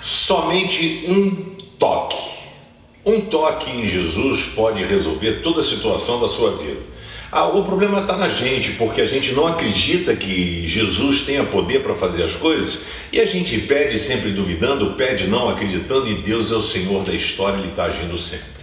Somente um toque. Um toque em Jesus pode resolver toda a situação da sua vida. Ah, o problema está na gente, porque a gente não acredita que Jesus tenha poder para fazer as coisas e a gente pede sempre duvidando, pede não acreditando e Deus é o Senhor da história, Ele está agindo sempre.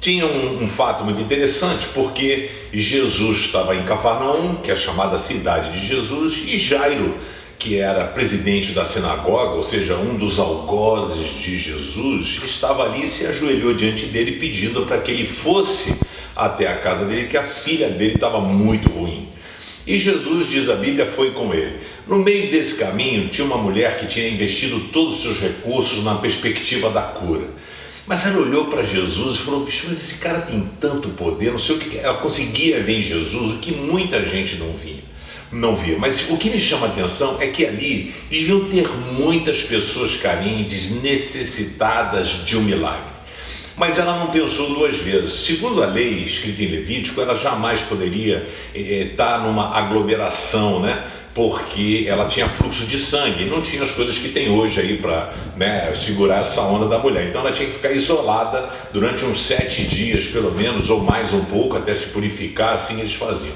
Tinha um, um, fato muito interessante, porque Jesus estava em Cafarnaum, que é a chamada cidade de Jesus, e Jairo que era presidente da sinagoga, ou seja, um dos algozes de Jesus, estava ali e se ajoelhou diante dele pedindo para que ele fosse até a casa dele, que a filha dele estava muito ruim. E Jesus, diz a Bíblia, foi com ele. No meio desse caminho tinha uma mulher que tinha investido todos os seus recursos na perspectiva da cura. Mas ela olhou para Jesus e falou: Bicho, mas esse cara tem tanto poder, não sei o que. Ela conseguia ver em Jesus o que muita gente não via não via. Mas o que me chama a atenção é que ali deviam ter muitas pessoas carentes, necessitadas de um milagre. Mas ela não pensou duas vezes. Segundo a lei escrita em Levítico, ela jamais poderia eh, estar numa aglomeração, né? Porque ela tinha fluxo de sangue, não tinha as coisas que tem hoje aí para né, segurar essa onda da mulher. Então ela tinha que ficar isolada durante uns sete dias, pelo menos, ou mais um pouco, até se purificar, assim eles faziam.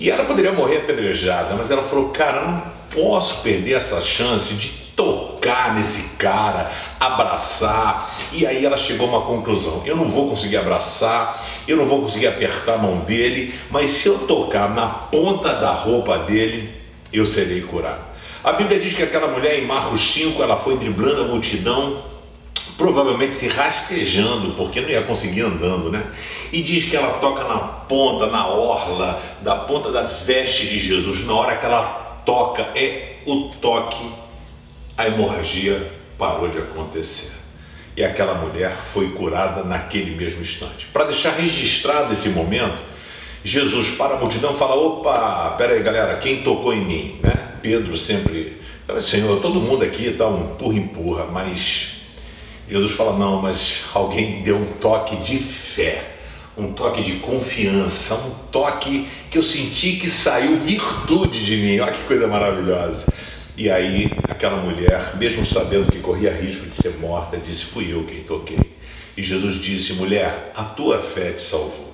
E ela poderia morrer apedrejada, mas ela falou: Cara, eu não posso perder essa chance de tocar nesse cara, abraçar. E aí ela chegou a uma conclusão: eu não vou conseguir abraçar, eu não vou conseguir apertar a mão dele, mas se eu tocar na ponta da roupa dele, eu serei curado. A Bíblia diz que aquela mulher em Marcos 5, ela foi driblando a multidão provavelmente se rastejando, porque não ia conseguir andando, né? E diz que ela toca na ponta, na orla, da ponta da veste de Jesus. Na hora que ela toca, é o toque, a hemorragia parou de acontecer. E aquela mulher foi curada naquele mesmo instante. Para deixar registrado esse momento, Jesus para a multidão fala: opa, pera aí galera, quem tocou em mim? Né? Pedro sempre, Senhor, todo mundo aqui está um empurra-empurra, mas Jesus fala: não, mas alguém deu um toque de fé, um toque de confiança, um toque que eu senti que saiu virtude de mim. Olha que coisa maravilhosa. E aí, aquela mulher, mesmo sabendo que corria risco de ser morta, disse: Fui eu quem toquei. E Jesus disse: Mulher, a tua fé te salvou.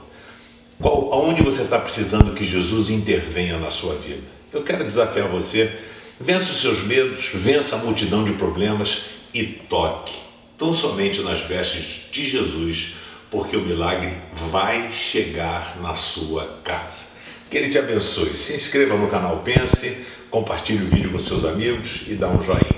Qual, aonde você está precisando que Jesus intervenha na sua vida? Eu quero desafiar você: vença os seus medos, vença a multidão de problemas e toque tão somente nas vestes de Jesus, porque o milagre vai chegar na sua casa. Que Ele te abençoe. Se inscreva no canal Pense, compartilhe o vídeo com seus amigos e dá um joinha.